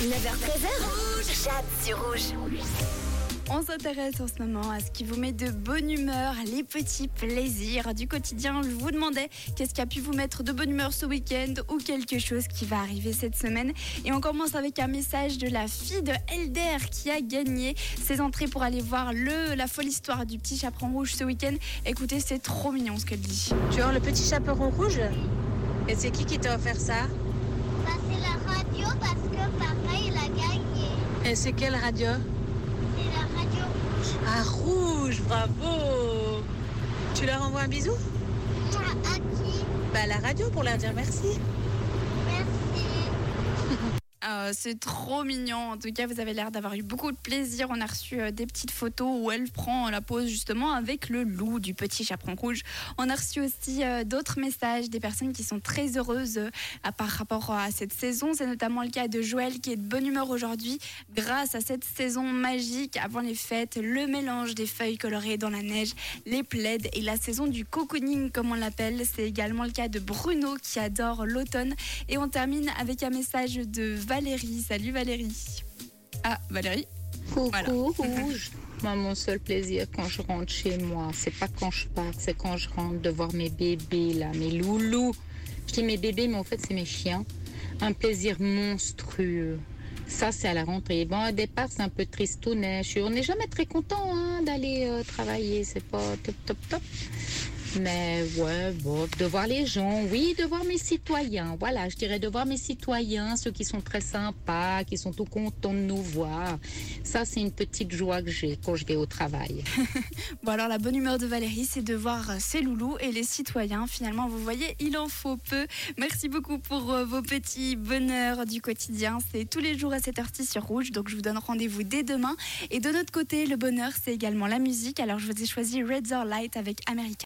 9h13h, Jade sur rouge. On s'intéresse en ce moment à ce qui vous met de bonne humeur, les petits plaisirs du quotidien. Je vous demandais qu'est-ce qui a pu vous mettre de bonne humeur ce week-end ou quelque chose qui va arriver cette semaine. Et on commence avec un message de la fille de Elder qui a gagné ses entrées pour aller voir le, la folle histoire du petit chaperon rouge ce week-end. Écoutez, c'est trop mignon ce qu'elle dit. Tu vois le petit chaperon rouge? Et c'est qui qui t'a offert ça? Bah, c'est la radio parce que papa il a gagné. Et c'est quelle radio C'est la radio rouge. Ah, rouge, bravo Tu leur envoies un bisou À qui Bah, la radio pour leur dire merci. Merci. Ah, c'est trop mignon. En tout cas, vous avez l'air d'avoir eu beaucoup de plaisir. On a reçu euh, des petites photos où elle prend la pause justement avec le loup du petit chaperon rouge. On a reçu aussi euh, d'autres messages des personnes qui sont très heureuses euh, par rapport à cette saison. C'est notamment le cas de Joël qui est de bonne humeur aujourd'hui grâce à cette saison magique avant les fêtes, le mélange des feuilles colorées dans la neige, les plaids et la saison du cocooning comme on l'appelle. C'est également le cas de Bruno qui adore l'automne. Et on termine avec un message de Valérie. Salut Valérie. Ah, Valérie. Coucou Voilà. rouge. Moi, mon seul plaisir quand je rentre chez moi, c'est pas quand je pars, c'est quand je rentre de voir mes bébés là, mes loulous. Je dis mes bébés, mais en fait c'est mes chiens. Un plaisir monstrueux. Ça, c'est à la rentrée. Bon, au départ, c'est un peu tristounet. On n'est jamais très content hein, d'aller euh, travailler. C'est pas top, top, top. Mais ouais, bon, de voir les gens, oui, de voir mes citoyens. Voilà, je dirais de voir mes citoyens, ceux qui sont très sympas, qui sont tout contents de nous voir. Ça, c'est une petite joie que j'ai quand je vais au travail. Bon alors la bonne humeur de Valérie, c'est de voir ses loulous et les citoyens. Finalement, vous voyez, il en faut peu. Merci beaucoup pour euh, vos petits bonheurs du quotidien. C'est tous les jours à 7h sur Rouge, donc je vous donne rendez-vous dès demain. Et de notre côté, le bonheur, c'est également la musique. Alors je vous ai choisi Red or Light avec America.